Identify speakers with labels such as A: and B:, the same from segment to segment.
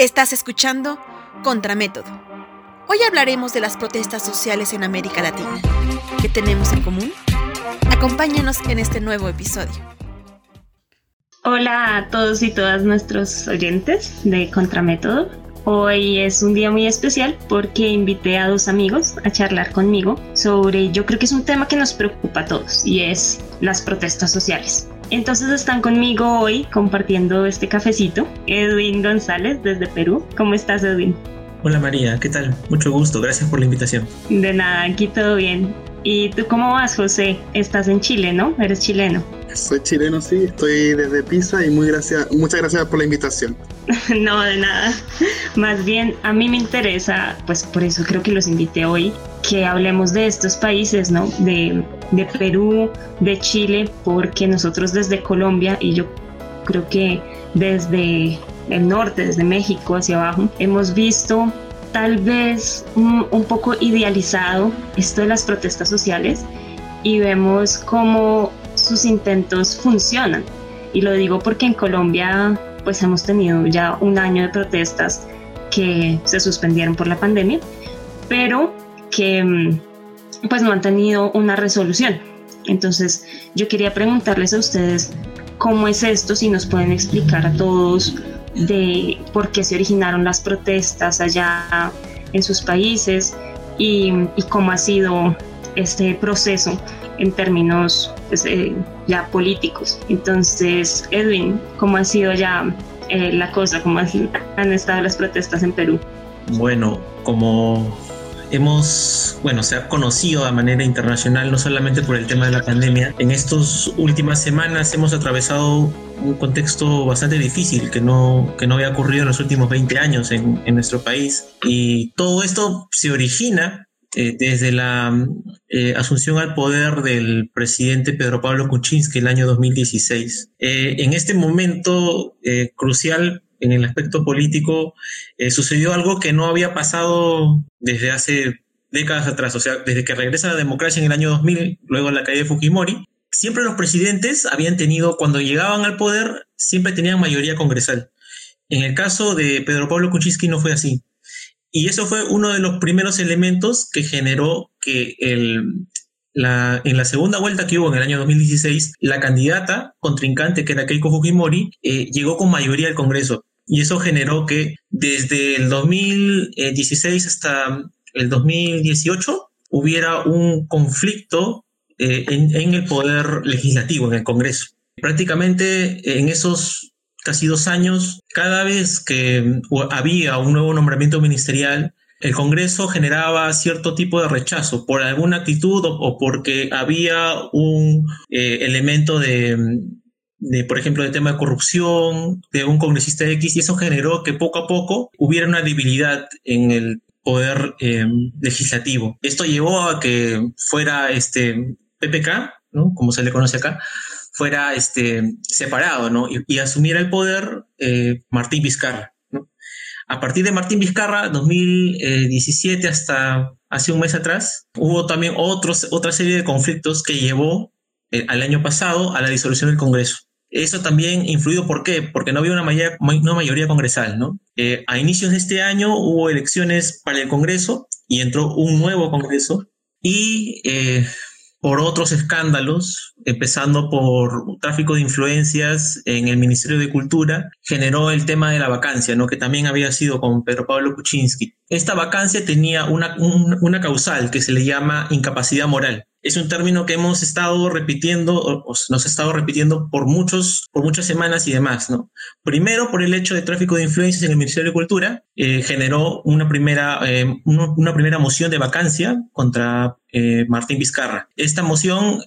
A: Estás escuchando Contramétodo. Hoy hablaremos de las protestas sociales en América Latina. ¿Qué tenemos en común? Acompáñanos en este nuevo episodio.
B: Hola a todos y todas nuestros oyentes de Contramétodo. Hoy es un día muy especial porque invité a dos amigos a charlar conmigo sobre, yo creo que es un tema que nos preocupa a todos y es las protestas sociales. Entonces están conmigo hoy compartiendo este cafecito Edwin González desde Perú. ¿Cómo estás Edwin?
C: Hola María, ¿qué tal? Mucho gusto, gracias por la invitación.
B: De nada, aquí todo bien. ¿Y tú cómo vas, José? Estás en Chile, ¿no? Eres chileno.
D: Soy chileno, sí, estoy desde Pisa y muy gracias, muchas gracias por la invitación.
B: no, de nada. Más bien, a mí me interesa, pues por eso creo que los invité hoy, que hablemos de estos países, ¿no? De, de Perú, de Chile, porque nosotros desde Colombia y yo creo que desde el norte, desde México hacia abajo, hemos visto tal vez un, un, poco idealizado esto de las protestas sociales y vemos cómo sus intentos funcionan. Y lo digo porque en Colombia pues hemos tenido ya un año de protestas que se suspendieron por la pandemia, pero que mm, pues no han tenido una resolución. Entonces yo quería preguntarles a ustedes cómo es esto, si nos pueden explicar a todos de por qué se originaron las protestas allá en sus países y, y cómo ha sido este proceso en términos pues, eh, ya políticos. Entonces, Edwin, ¿cómo ha sido ya eh, la cosa? ¿Cómo han estado las protestas en Perú?
C: Bueno, como hemos, bueno, se ha conocido de manera internacional, no solamente por el tema de la pandemia, en estas últimas semanas hemos atravesado un contexto bastante difícil que no, que no había ocurrido en los últimos 20 años en, en nuestro país. Y todo esto se origina eh, desde la eh, asunción al poder del presidente Pedro Pablo Kuczynski el año 2016. Eh, en este momento crucial en el aspecto político sucedió algo que no había pasado desde hace décadas atrás, o sea, desde que regresa la democracia en el año 2000, luego la caída de Fujimori, siempre los presidentes habían tenido, cuando llegaban al poder, siempre tenían mayoría congresal. En el caso de Pedro Pablo Kuczynski no fue así. Y eso fue uno de los primeros elementos que generó que el, la, en la segunda vuelta que hubo en el año 2016, la candidata contrincante, que era Keiko Fujimori, eh, llegó con mayoría al Congreso. Y eso generó que desde el 2016 hasta el 2018 hubiera un conflicto eh, en, en el poder legislativo, en el Congreso. Prácticamente en esos casi dos años, cada vez que había un nuevo nombramiento ministerial, el Congreso generaba cierto tipo de rechazo por alguna actitud o, porque había un eh, elemento de, de, por ejemplo, de tema de corrupción de un congresista X y eso generó que poco a poco hubiera una debilidad en el poder eh, legislativo. Esto llevó a que fuera este PPK, ¿no? como se le conoce acá, fuera este, separado ¿no? y, asumiera el poder eh, Martín Vizcarra. A partir de Martín Vizcarra, 2017 hasta hace un mes atrás, hubo también otros, otra serie de conflictos que llevó eh, al año pasado a la disolución del Congreso. Eso también influyó, ¿por qué? Porque no había una mayoría, una mayoría congresal, ¿no? Eh, a inicios de este año hubo elecciones para el Congreso y entró un nuevo Congreso y por otros escándalos, empezando por tráfico de influencias en el Ministerio de Cultura, generó el tema de la vacancia, ¿no? que también había sido con Pedro Pablo Kuczynski. Esta vacancia tenía una, un, una causal que se le llama incapacidad moral es un término que hemos estado repitiendo, o, nos ha estado repitiendo por, muchos, por muchas semanas y demás, ¿no? Primero, por el hecho de tráfico de influencias en el Ministerio de Cultura, eh, generó una primera, eh, una, primera moción de vacancia contra eh, Martín Vizcarra. Esta moción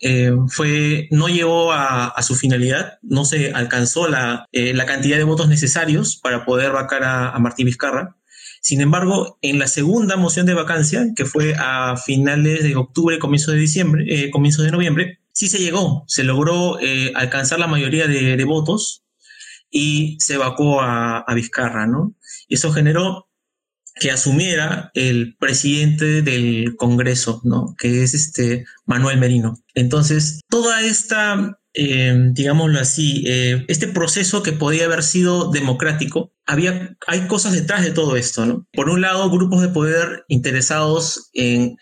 C: fue, no llegó a, su finalidad, no se alcanzó la, la cantidad de votos necesarios para poder vacar a, a Martín Vizcarra. Sin embargo, en la segunda moción de vacancia, que fue a finales de octubre, comienzo de diciembre, eh, comienzo de noviembre, sí se llegó, se logró eh, alcanzar la mayoría de, votos y se vacó a, a Vizcarra, ¿no? Y eso generó que asumiera el presidente del Congreso, ¿no? Que es este Manuel Merino. Entonces, toda esta eh, digámoslo así, eh, este proceso que podía haber sido democrático, había, hay cosas detrás de todo esto, ¿no? Por un lado, grupos de poder interesados en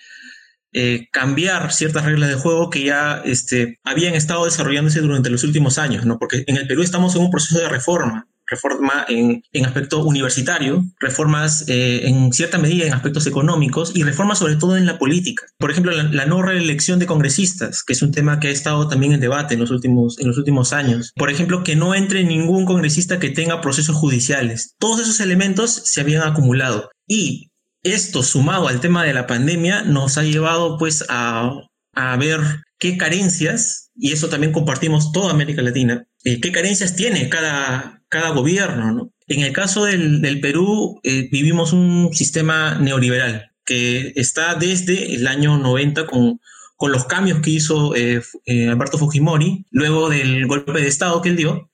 C: eh, cambiar ciertas reglas de juego que ya este, habían estado desarrollándose durante los últimos años, ¿no? Porque en el Perú estamos en un proceso de reforma reforma en, en aspecto universitario, reformas eh, en cierta medida en aspectos económicos y reformas sobre todo en la política. Por ejemplo, la, no reelección de congresistas, que es un tema que ha estado también en debate en los últimos, en los últimos años. Por ejemplo, que no entre ningún congresista que tenga procesos judiciales. Todos esos elementos se habían acumulado. Y esto sumado al tema de la pandemia nos ha llevado pues a, a ver qué carencias, y eso también compartimos toda América Latina, eh, qué carencias tiene cada, cada gobierno. ¿no? En el caso del, del Perú, eh, vivimos un sistema neoliberal que está desde el año 90 con, con los cambios que hizo eh, eh, Alberto Fujimori, luego del golpe de Estado que él dio,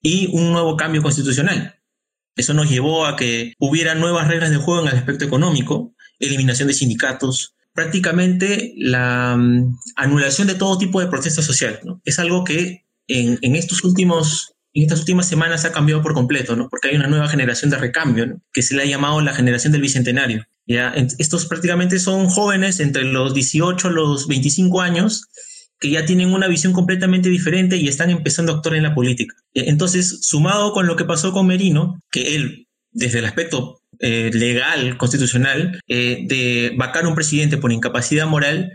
C: y un nuevo cambio constitucional. Eso nos llevó a que hubiera nuevas reglas de juego en el aspecto económico, eliminación de sindicatos, prácticamente la um, anulación de todo tipo de protesta social. ¿no? Es algo que en, en estos últimos en estas últimas semanas ha cambiado por completo, ¿no? Porque hay una nueva generación de recambio, ¿no? Que se le ha llamado la generación del bicentenario. ¿ya? Estos prácticamente son jóvenes entre los 18 y los 25 años que ya tienen una visión completamente diferente y están empezando a actuar en la política. Entonces, sumado con lo que pasó con Merino, que él, desde el aspecto eh, legal, constitucional, eh, de vacar un presidente por incapacidad moral,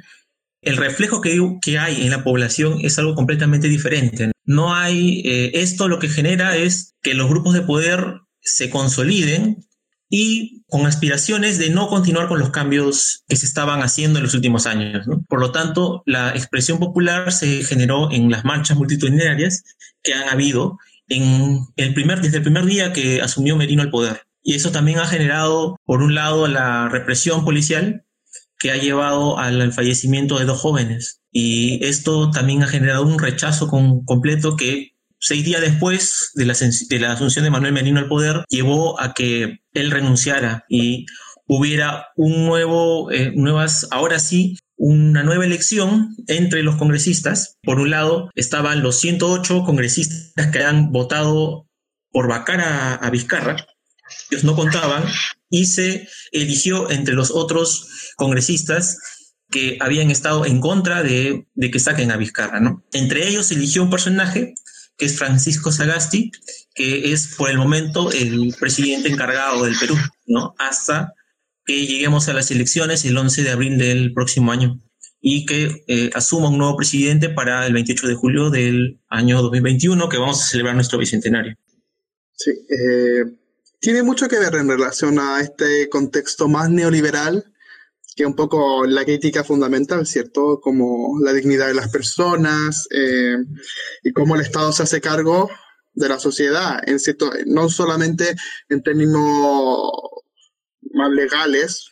C: el reflejo que, hay en la población es algo completamente diferente. No hay, eh, esto lo que genera es que los grupos de poder se consoliden y con aspiraciones de no continuar con los cambios que se estaban haciendo en los últimos años. Por lo tanto, la expresión popular se generó en las marchas multitudinarias que han habido en el primer, desde el primer día que asumió Merino el poder. Y eso también ha generado, por un lado, la represión policial que ha llevado al fallecimiento de dos jóvenes. Y esto también ha generado un rechazo completo que seis días después de la, de la asunción de Manuel Merino al poder llevó a que él renunciara y hubiera un nuevo, eh, nuevas, ahora sí, una nueva elección entre los congresistas. Por un lado estaban los 108 congresistas que han votado por vacar a, a Vizcarra, ellos no contaban, y se eligió entre los otros congresistas que habían estado en contra de, que saquen a Vizcarra, ¿no? Entre ellos se eligió un personaje que es Francisco Sagasti, que es por el momento el presidente encargado del Perú, ¿no? Hasta que lleguemos a las elecciones el 11 de abril del próximo año y que eh, asuma un nuevo presidente para el 28 de julio del año 2021, que vamos a celebrar nuestro bicentenario.
D: Sí, eh, tiene mucho que ver en relación a este contexto más neoliberal que un poco la crítica fundamental, ¿cierto? Como la dignidad de las personas eh, y cómo el Estado se hace cargo de la sociedad, en cierto, no solamente en términos más legales,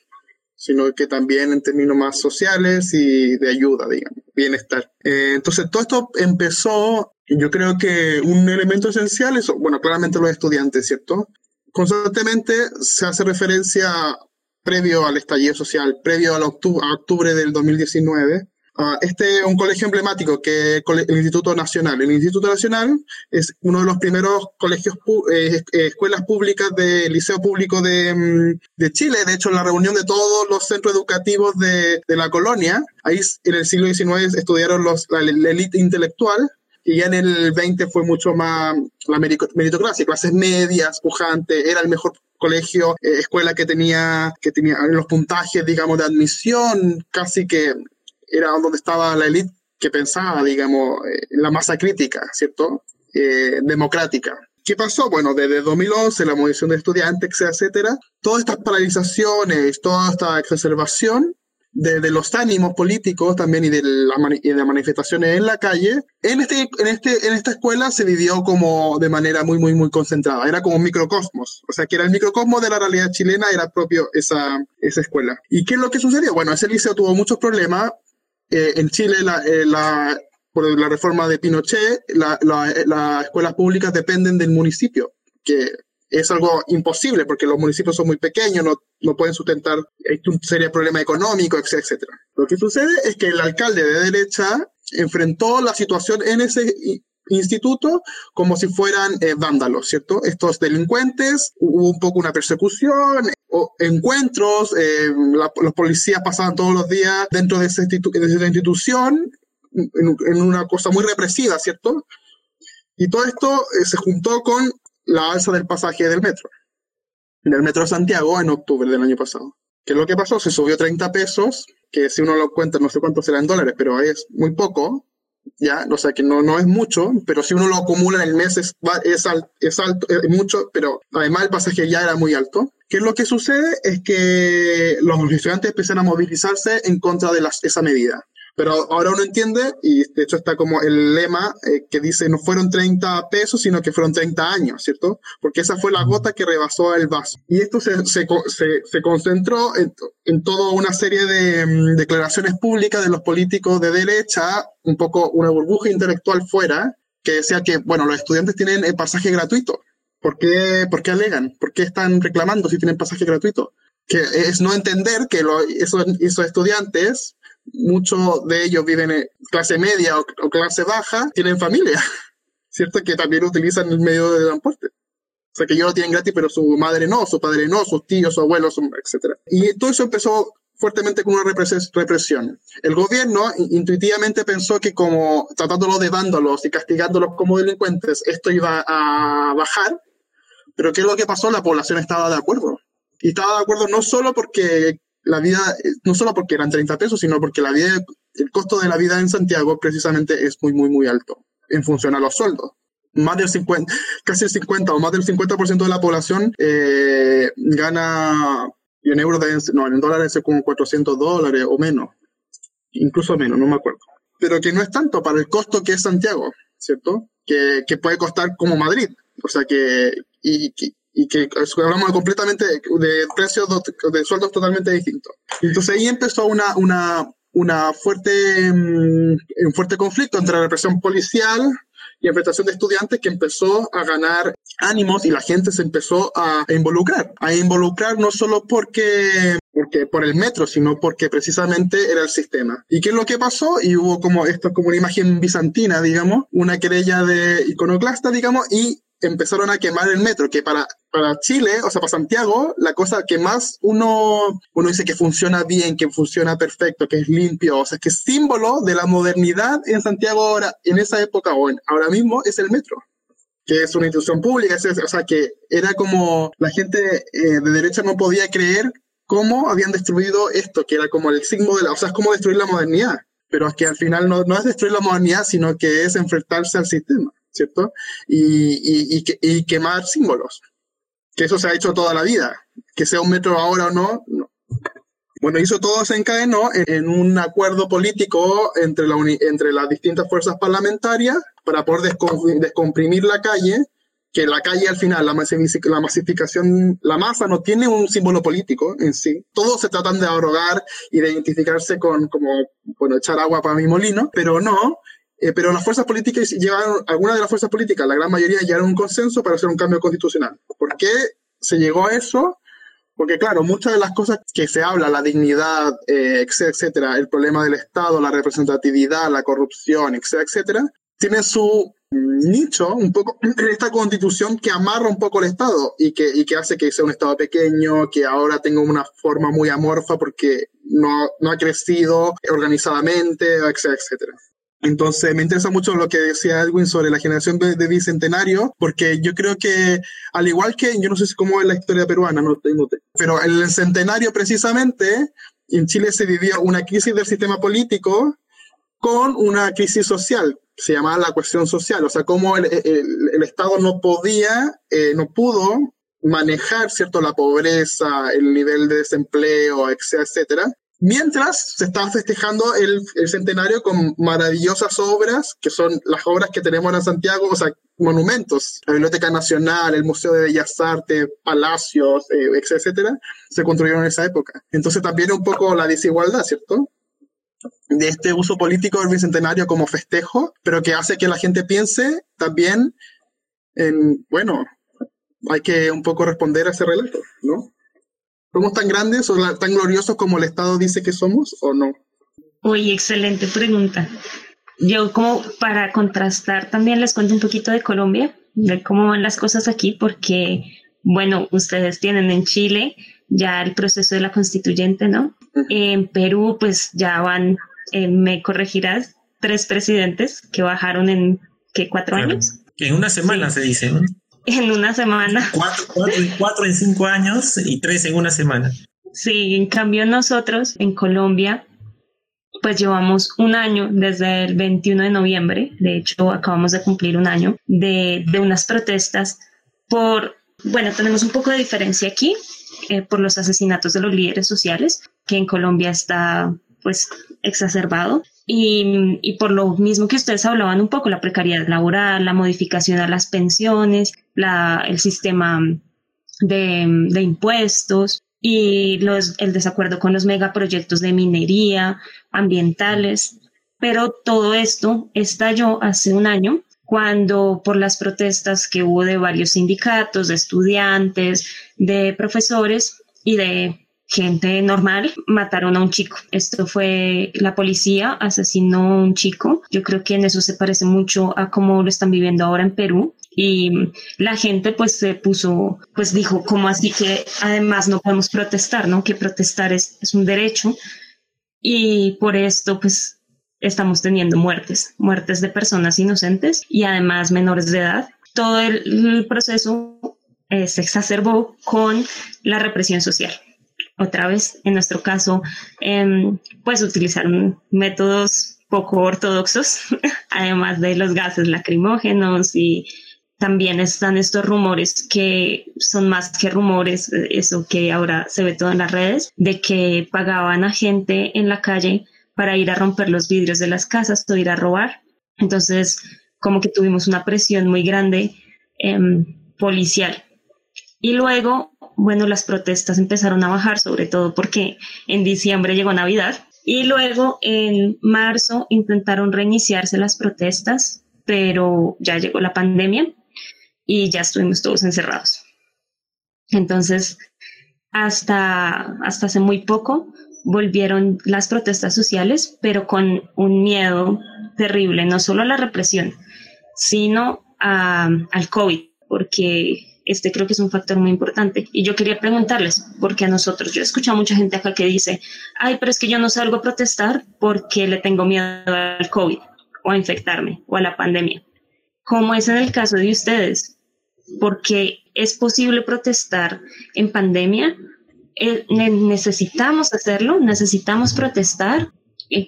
D: sino que también en términos más sociales y de ayuda, digamos, bienestar. Eh, entonces, todo esto empezó, yo creo que un elemento esencial es, bueno, claramente los estudiantes, ¿cierto? Constantemente se hace referencia previo al estallido social, previo a octubre, del 2019. Uh, este es un colegio emblemático que es el Instituto Nacional. El Instituto Nacional es uno de los primeros colegios, eh, eh, escuelas públicas del Liceo Público de, mm, de, Chile. De hecho, en la reunión de todos los centros educativos de, de la colonia, ahí en el siglo XIX estudiaron los, la élite intelectual y ya en el 20 fue mucho más la meritocracia, clases medias, pujantes, era el mejor colegio, eh, escuela que tenía, que tenía los puntajes, digamos, de admisión, casi que era donde estaba la élite que pensaba, digamos, eh, la masa crítica, ¿cierto? Eh, democrática. ¿Qué pasó? Bueno, desde 2011, la movilización de estudiantes, etcétera, todas estas paralizaciones, toda esta exacerbación de, los ánimos políticos también y de, la las manifestaciones en la calle, en, este, en, este, en esta escuela se vivió como de manera muy, muy, muy concentrada. Era como un microcosmos. O sea, que era el microcosmos de la realidad chilena, era propio esa, esa escuela. ¿Y qué es lo que sucedió? Bueno, ese liceo tuvo muchos problemas. Eh, en Chile, eh, por la reforma de Pinochet, las escuelas públicas dependen del municipio, que es algo imposible porque los municipios son muy pequeños, no, no pueden sustentar, hay un serio problema económico, etcétera. Lo que sucede es que el alcalde de derecha enfrentó la situación en ese instituto como si fueran eh, vándalos, ¿cierto? Estos delincuentes, hubo un poco una persecución, o encuentros, eh, los policías pasaban todos los días dentro de, esa, institución en, una cosa muy represiva, ¿cierto? Y todo esto eh, se juntó con la alza del pasaje del metro, del metro de Santiago en octubre del año pasado. ¿Qué es lo que pasó? Se subió 30 pesos, que si uno lo cuenta no sé cuánto será en dólares, pero es muy poco, ya, o sea que no, no es mucho, pero si uno lo acumula en el mes es, es, es alto, es mucho, pero además el pasaje ya era muy alto. ¿Qué es lo que sucede? Es que los estudiantes empiezan a movilizarse en contra de las, esa medida. Pero ahora uno entiende, y de hecho está como el lema eh, que dice no fueron 30 pesos, sino que fueron 30 años, ¿cierto? Porque esa fue la gota que rebasó el vaso. Y esto se, se, se, concentró en, en, toda una serie de mm, declaraciones públicas de los políticos de derecha, un poco una burbuja intelectual fuera, que decía que, bueno, los estudiantes tienen el pasaje gratuito. ¿Por qué, ¿Por qué alegan? ¿Por qué están reclamando si tienen pasaje gratuito? Que es no entender que lo, esos, esos estudiantes muchos de ellos viven en clase media o, clase baja, tienen familia, ¿cierto? Que también utilizan el medio de transporte. O sea, que ellos lo tienen gratis, pero su madre no, su padre no, sus tíos, su abuelos, etc. Y todo eso empezó fuertemente con una represión. El gobierno intuitivamente pensó que como tratándolos de vándalos y castigándolos como delincuentes, esto iba a bajar, pero ¿qué es lo que pasó? La población estaba de acuerdo. Y estaba de acuerdo no solo porque la vida, no solo porque eran 30 pesos, sino porque la vida, el costo de la vida en Santiago precisamente es muy, muy, muy alto en función a los sueldos. Más del 50, casi el 50 o más del 50% de la población eh, gana, en euros, no, en dólares es como 400 dólares o menos, incluso menos, no me acuerdo. Pero que no es tanto para el costo que es Santiago, ¿cierto? Que, que puede costar como Madrid. O sea que, y, y que hablamos completamente de, precios de, sueldos totalmente distintos. Entonces ahí empezó una, una, una fuerte, mm, un fuerte conflicto entre la represión policial y la enfrentación de estudiantes que empezó a ganar ánimos y la gente se empezó a involucrar. A involucrar no solo porque porque por el metro, sino porque precisamente era el sistema. ¿Y qué es lo que pasó? Y hubo como esto como una imagen bizantina, digamos, una querella de iconoclasta, digamos, y empezaron a quemar el metro, que para, para Chile, o sea, para Santiago, la cosa que más uno, uno dice que funciona bien, que funciona perfecto, que es limpio, o sea, que es símbolo de la modernidad en Santiago ahora, en esa época o ahora mismo, es el metro que es una institución pública, o sea, que era como la gente eh, de derecha no podía creer cómo habían destruido esto, que era como el símbolo de la, o sea, es como destruir la modernidad, pero es que al final no, no es destruir la modernidad, sino que es enfrentarse al sistema. ¿cierto? Y, y, y, quemar símbolos, que eso se ha hecho toda la vida, que sea un metro ahora o no, no. Bueno, hizo todo se encadenó en, un acuerdo político entre, la entre las distintas fuerzas parlamentarias para poder descomprimir la calle, que la calle al final, la, la masificación, la masa no tiene un símbolo político en sí. Todos se tratan de arrogar y de identificarse con como, bueno, echar agua para mi molino, pero no, eh, pero las fuerzas políticas llevaron, algunas de las fuerzas políticas, la gran mayoría, llegaron a un consenso para hacer un cambio constitucional. ¿Por qué se llegó a eso? Porque claro, muchas de las cosas que se habla, la dignidad, eh, etcétera, el problema del Estado, la representatividad, la corrupción, etcétera, etcétera, tienen su nicho un poco en esta constitución que amarra un poco el Estado y que, y que hace que sea un Estado pequeño, que ahora tenga una forma muy amorfa porque no ha crecido organizadamente, etcétera, etcétera. Entonces me interesa mucho lo que decía Edwin sobre la generación de, bicentenario, porque yo creo que al igual que, yo no sé cómo es la historia peruana, no tengo, pero el centenario precisamente, en Chile se vivía una crisis del sistema político con una crisis social, se llamaba la cuestión social, o sea, cómo el, Estado no podía, eh, no pudo manejar, ¿cierto?, la pobreza, el nivel de desempleo, etcétera, Mientras se está festejando el, centenario con maravillosas obras, que son las obras que tenemos en Santiago, o sea, monumentos, la Biblioteca Nacional, el Museo de Bellas Artes, palacios, eh, etcétera, se construyeron en esa época. Entonces también un poco la desigualdad, ¿cierto? De este uso político del bicentenario como festejo, pero que hace que la gente piense también en, bueno, hay que un poco responder a ese relato, ¿no? ¿Somos tan grandes o tan gloriosos como el Estado dice que somos o no?
B: Uy, excelente pregunta. yo como para contrastar también les cuento un poquito de Colombia, de cómo van las cosas aquí, porque, bueno, ustedes tienen en Chile ya el proceso de la constituyente, ¿no? En Perú, pues ya van, eh, me corregirás, tres presidentes que bajaron en, ¿qué? ¿Cuatro años?
C: En una semana se dice, ¿no?
B: En una semana.
C: Cuatro, cuatro en cinco años y tres en una semana.
B: Sí, en cambio nosotros en Colombia pues llevamos un año desde el 21 de noviembre, de hecho acabamos de cumplir un año de, unas protestas por, bueno, tenemos un poco de diferencia aquí eh, por los asesinatos de los líderes sociales, que en Colombia está pues exacerbado. Y, por lo mismo que ustedes hablaban un poco, la precariedad laboral, la modificación a las pensiones, la, el sistema de, de impuestos, y los, el desacuerdo con los megaproyectos de minería, ambientales. Pero todo esto estalló hace un año cuando por las protestas que hubo de varios sindicatos, de estudiantes, de profesores y de gente normal, mataron a un chico. Esto fue la policía, asesinó a un chico. Yo creo que en eso se parece mucho a cómo lo están viviendo ahora en Perú y la gente pues se puso, pues dijo, ¿cómo así que además no podemos protestar, ¿no? Que protestar es, un derecho y por esto pues estamos teniendo muertes, muertes de personas inocentes y además menores de edad. Todo el, proceso eh, se exacerbó con la represión social. Otra vez, en nuestro caso, eh, pues utilizaron métodos poco ortodoxos, además de los gases lacrimógenos y también están estos rumores que son más que rumores, eso que ahora se ve todo en las redes, de que pagaban a gente en la calle para ir a romper los vidrios de las casas o ir a robar. Entonces, como que tuvimos una presión muy grande em, policial. Y luego, bueno, las protestas empezaron a bajar, sobre todo porque en diciembre llegó Navidad. Y luego en marzo intentaron reiniciarse las protestas, pero ya llegó la pandemia y ya estuvimos todos encerrados. Entonces, hasta, hasta hace muy poco volvieron las protestas sociales, pero con un miedo terrible, no solo a la represión, sino al COVID, porque este creo que es un factor muy importante. Y yo quería preguntarles, porque a nosotros, yo he escuchado a mucha gente acá que dice, ay, pero es que yo no salgo a protestar porque le tengo miedo al COVID o a infectarme o a la pandemia. ¿Cómo es en el caso de ustedes? porque es posible protestar en pandemia. Eh, necesitamos hacerlo, necesitamos protestar.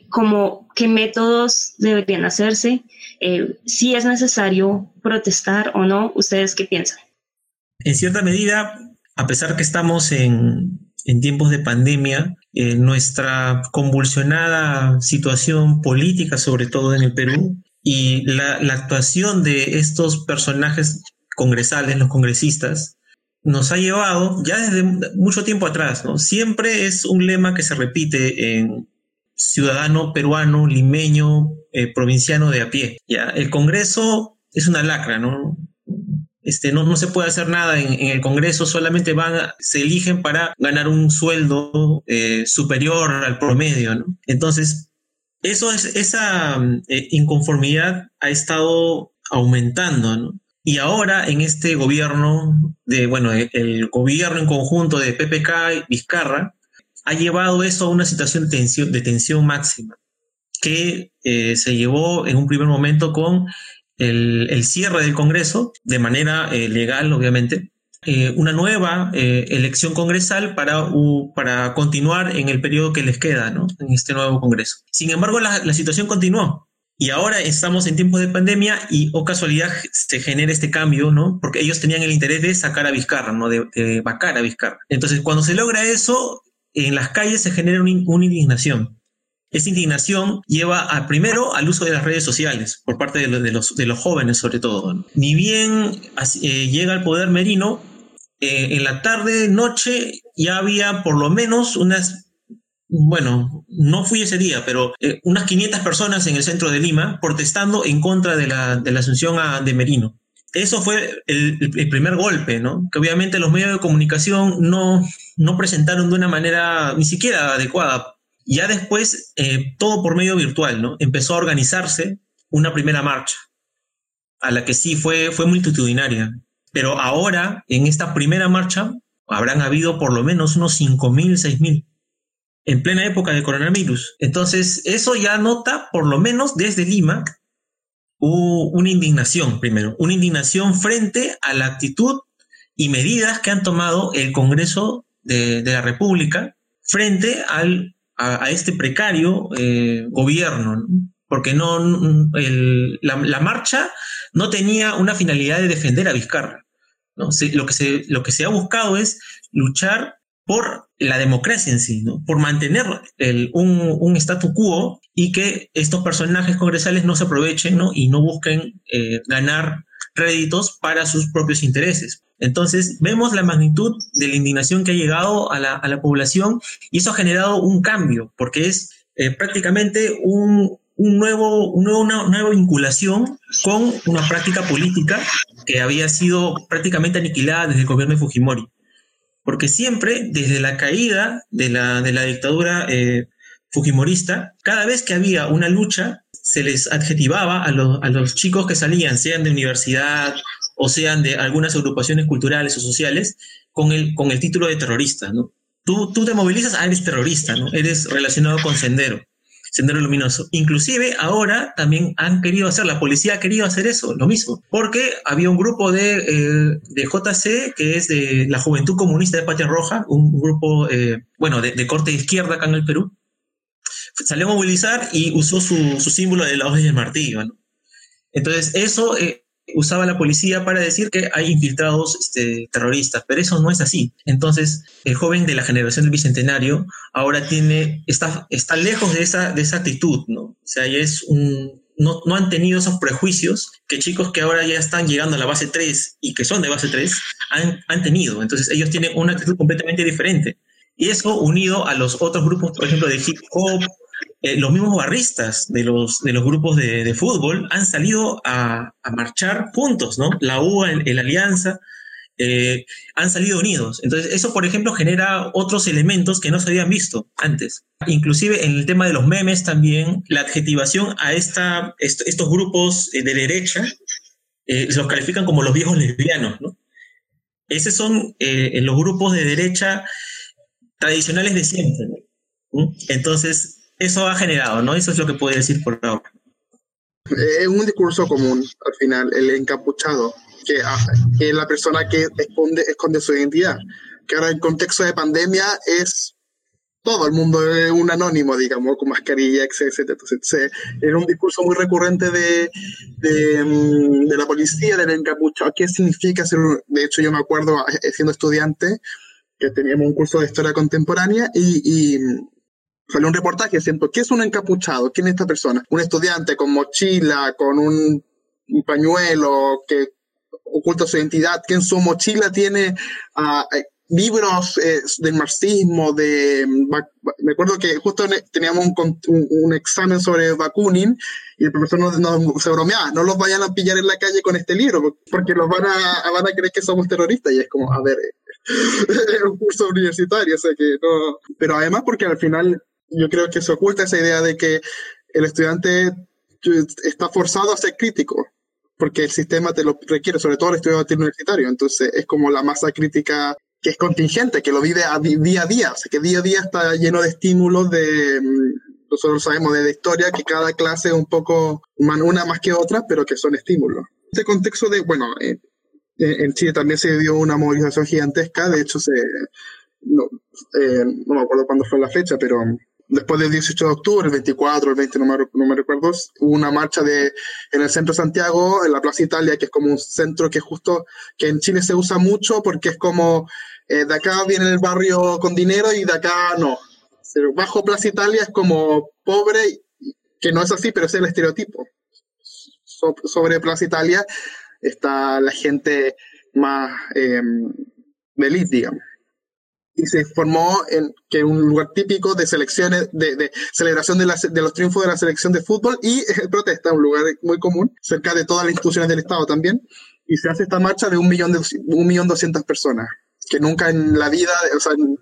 B: Como qué métodos deberían hacerse, eh, si es necesario protestar o no, ¿ustedes qué piensan?
C: En cierta medida, a pesar que estamos en, tiempos de pandemia, nuestra convulsionada situación política, sobre todo en el Perú, y la, la, actuación de estos personajes congresales, los congresistas, nos ha llevado ya desde mucho tiempo atrás, ¿no? Siempre es un lema que se repite en ciudadano peruano, limeño, eh, provinciano de a pie. ¿ya? El Congreso es una lacra, ¿no? Este, no, no se puede hacer nada en, el Congreso, solamente van se eligen para ganar un sueldo eh, superior al promedio, ¿no? Entonces, eso es, esa eh, inconformidad ha estado aumentando, ¿no? Y ahora en este gobierno, de, bueno, el gobierno en conjunto de PPK y Vizcarra, ha llevado eso a una situación de tensión, de tensión máxima, que eh, se llevó en un primer momento con el, cierre del Congreso, de manera eh, legal, obviamente, eh, una nueva elección congresal para, para continuar en el periodo que les queda, ¿no? En este nuevo Congreso. Sin embargo, la, situación continuó. Y ahora estamos en tiempos de pandemia y, o casualidad, se genera este cambio, ¿no? Porque ellos tenían el interés de sacar a Vizcarra, ¿no? De, vacar a Vizcarra. Entonces, cuando se logra eso, en las calles se genera una, indignación. Esa indignación lleva a, primero al uso de las redes sociales por parte de, los, jóvenes sobre todo. Ni bien eh, llega al poder Merino, eh, en la tarde, noche, ya había por lo menos unas bueno, no fui ese día, pero eh, unas 500 personas en el centro de Lima protestando en contra de la, de la asunción a, de Merino. Eso fue el, primer golpe, ¿no? Que obviamente los medios de comunicación no, no presentaron de una manera ni siquiera adecuada Ya después, eh, todo por medio virtual, ¿no? Empezó a organizarse una primera marcha, a la que sí fue, fue multitudinaria. Pero ahora, en esta primera marcha, habrán habido por lo menos unos 5.000, 6.000 en plena época de coronavirus. Entonces, eso ya nota, por lo menos desde Lima, una indignación primero, una indignación frente a la actitud y medidas que han tomado el Congreso de, la República frente al, a, este precario eh, gobierno, porque no, la, marcha no tenía una finalidad de defender a Vizcarra. ¿no? lo, que se, lo que se ha buscado es luchar por la democracia en sí, ¿no? por mantener un, un statu quo y que estos personajes congresales no se aprovechen ¿no? y no busquen eh, ganar réditos para sus propios intereses. Entonces, vemos la magnitud de la indignación que ha llegado a la, a la población y eso ha generado un cambio, porque es eh, prácticamente un, un nuevo, un nuevo, una nueva vinculación con una práctica política que había sido prácticamente aniquilada desde el gobierno de Fujimori. Porque siempre, desde la caída de la, de la dictadura eh, fujimorista, cada vez que había una lucha, se les adjetivaba a, a los chicos que salían, sean de universidad o sean de algunas agrupaciones culturales o sociales, con el, con el título de terrorista, ¿no? Tú, tú te movilizas, ah, eres terrorista, ¿no? Eres relacionado con Sendero, Sendero Luminoso. Inclusive ahora también han querido hacer, la policía ha querido hacer eso, lo mismo, porque había un grupo de, eh, JC, que es de la Juventud Comunista de Patria Roja, un grupo, eh, bueno, de, corte izquierda acá en el Perú, salió a movilizar y usó su, su símbolo de la hoja y el martillo. Entonces, eso eh, usaba la policía para decir que hay infiltrados este, terroristas, pero eso no es así. Entonces, el joven de la generación del Bicentenario ahora tiene, está, está lejos de esa, de esa actitud, ¿no? O sea, ya es un, no, no, han tenido esos prejuicios que chicos que ahora ya están llegando a la base 3 y que son de base 3 han, han tenido. Entonces, ellos tienen una actitud completamente diferente. Y eso unido a los otros grupos, por ejemplo, de hip hop, eh, los mismos barristas de los, de los grupos de, de fútbol han salido a, a, marchar juntos, ¿no? La UA, el, el Alianza, eh, han salido unidos. Entonces, eso, por ejemplo, genera otros elementos que no se habían visto antes. Inclusive en el tema de los memes también, la adjetivación a esta, est estos grupos de derecha eh, los califican como los viejos lesbianos, ¿no? Esos son eh, los grupos de derecha tradicionales de siempre. ¿no? Entonces, eso ha generado, ¿no? Eso es lo que puedo decir por ahora.
D: Es un discurso común, al final, el encapuchado, que, ah, es la persona que esconde, esconde su identidad. Que ahora en contexto de pandemia es todo el mundo es un anónimo, digamos, con mascarilla, etc. Entonces, es un discurso muy recurrente de, de, mm, de, la policía, del encapuchado. ¿Qué significa ser un... De hecho, yo me acuerdo, eh, siendo estudiante, que teníamos un curso de historia contemporánea y, y salió un reportaje siento, ¿qué es un encapuchado? ¿Quién es esta persona? Un estudiante con mochila, con un, un pañuelo que oculta su identidad, que en su mochila tiene uh, libros eh, del marxismo, de... Me acuerdo que justo teníamos un, un, un examen sobre Bakunin y el profesor nos, nos, se bromeaba, no los vayan a pillar en la calle con este libro, porque los van a, van a creer que somos terroristas y es como, a ver, es un curso universitario, o sea que no... Pero además porque al final yo creo que se oculta esa idea de que el estudiante está forzado a ser crítico, porque el sistema te lo requiere, sobre todo el estudiante universitario. Entonces es como la masa crítica que es contingente, que lo vive a día a día, o sea, que día a día está lleno de estímulos de, mm, nosotros sabemos de historia que cada clase es un poco, una más que otra, pero que son estímulos. Este contexto de, bueno, eh, en Chile también se dio una movilización gigantesca, de hecho se, no, eh, no me acuerdo cuándo fue la fecha, pero después del 18 de octubre, el 24, el 20, no me, no me recuerdo, hubo una marcha de, en el centro de Santiago, en la Plaza Italia, que es como un centro que justo, que en Chile se usa mucho porque es como, eh, de acá viene el barrio con dinero y de acá no. Bajo Plaza Italia es como pobre, que no es así, pero es el estereotipo. So, sobre Plaza Italia está la gente más eh, de elite, digamos y se formó en que un lugar típico de selecciones, de, de celebración de, la, de, los triunfos de la selección de fútbol y eh, protesta, un lugar muy común, cerca de todas las instituciones del Estado también. Y se hace esta marcha de un millón, de, un millón doscientas personas, que nunca en la vida, o sea, en,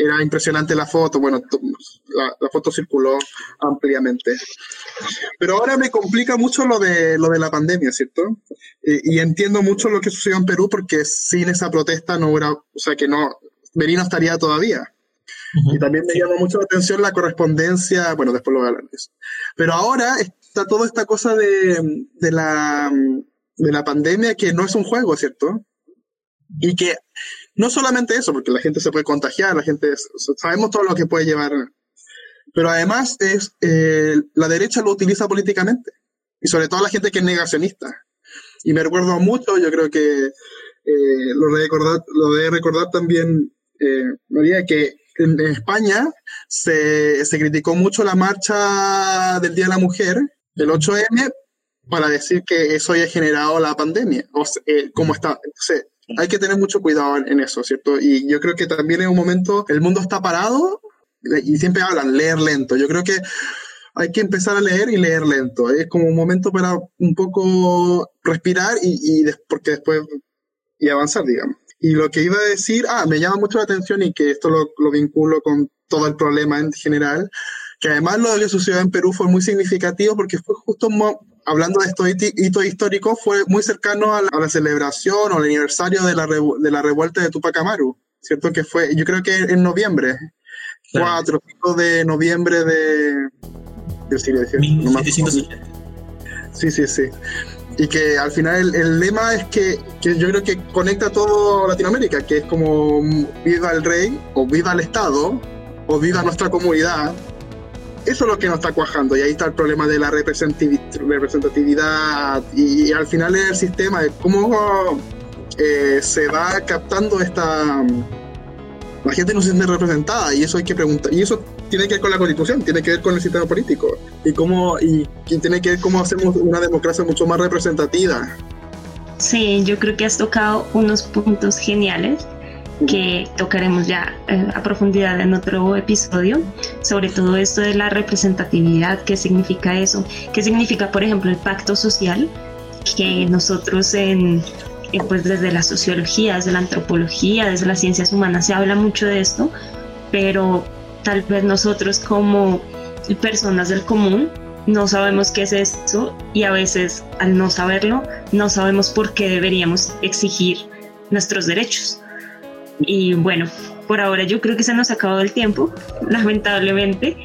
D: era impresionante la foto, bueno, la, foto circuló ampliamente. Pero ahora me complica mucho lo de, lo de la pandemia, ¿cierto? Y, entiendo mucho lo que sucedió en Perú porque sin esa protesta no hubiera, o sea, que no, Merino estaría todavía. Y también me llamó mucho la atención la correspondencia, bueno, después lo voy a hablar de eso. Pero ahora está toda esta cosa de, de, la, de la pandemia que no es un juego, ¿cierto? Y que no solamente eso, porque la gente se puede contagiar, la gente, sabemos todo lo que puede llevar, pero además es, eh, la derecha lo utiliza políticamente, y sobre todo la gente que es negacionista. Y me recuerdo mucho, yo creo que eh, lo, de recordar, lo de recordar también, eh, María, que en, España se, se, criticó mucho la marcha del Día de la Mujer, el 8M, para decir que eso haya generado la pandemia, o sea, como está hay que tener mucho cuidado en, eso, ¿cierto? Y yo creo que también en un momento el mundo está parado y siempre hablan leer lento. Yo creo que hay que empezar a leer y leer lento. Es como un momento para un poco respirar y, porque después y avanzar, digamos. Y lo que iba a decir, ah, me llama mucho la atención y que esto lo, lo vinculo con todo el problema en general, que además lo que sucedió en Perú fue muy significativo porque fue justo hablando de estos hitos históricos, fue muy cercano a la, celebración o al aniversario de la, de la revuelta de Tupac Amaru, ¿cierto? Que fue, yo creo que en noviembre, 4 5 de noviembre de... sí, sí, sí. Y que al final el, lema es que, que, yo creo que conecta todo Latinoamérica, que es como viva el rey, o viva el Estado, o viva nuestra comunidad, eso es lo que nos está cuajando y ahí está el problema de la representatividad y, al final es el sistema de cómo eh, se va captando esta... La gente no se siente representada y eso hay que preguntar. Y eso tiene que ver con la constitución, tiene que ver con el sistema político y cómo y, y tiene que ver cómo hacemos una democracia mucho más representativa.
B: Sí, yo creo que has tocado unos puntos geniales que tocaremos ya eh, a profundidad en otro episodio, sobre todo esto de la representatividad, qué significa eso, qué significa, por ejemplo, el pacto social, que nosotros en, pues desde la sociología, desde la antropología, desde las ciencias humanas se habla mucho de esto, pero tal vez nosotros como personas del común no sabemos qué es eso y a veces al no saberlo no sabemos por qué deberíamos exigir nuestros derechos. Y bueno, por ahora yo creo que se nos ha acabado el tiempo, lamentablemente,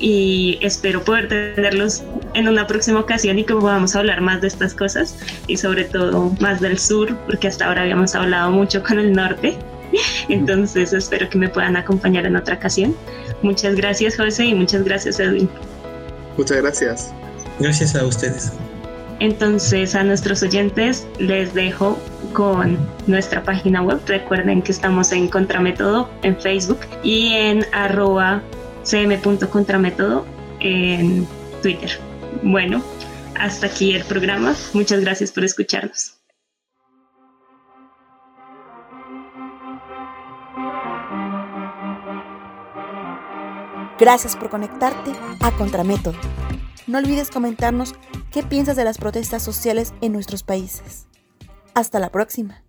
B: y espero poder tenerlos en una próxima ocasión y que podamos hablar más de estas cosas y sobre todo más del sur, porque hasta ahora habíamos hablado mucho con el norte. Entonces espero que me puedan acompañar en otra ocasión. Muchas gracias José y muchas gracias Edwin.
D: Muchas gracias.
C: Gracias a ustedes.
B: Entonces a nuestros oyentes les dejo con nuestra página web. Recuerden que estamos en Contramétodo en Facebook y en arroba cm.contramétodo en Twitter. Bueno, hasta aquí el programa. Muchas gracias por escucharnos.
A: Gracias por conectarte a Contramétodo. No olvides comentarnos qué piensas de las protestas sociales en nuestros países. Hasta la próxima.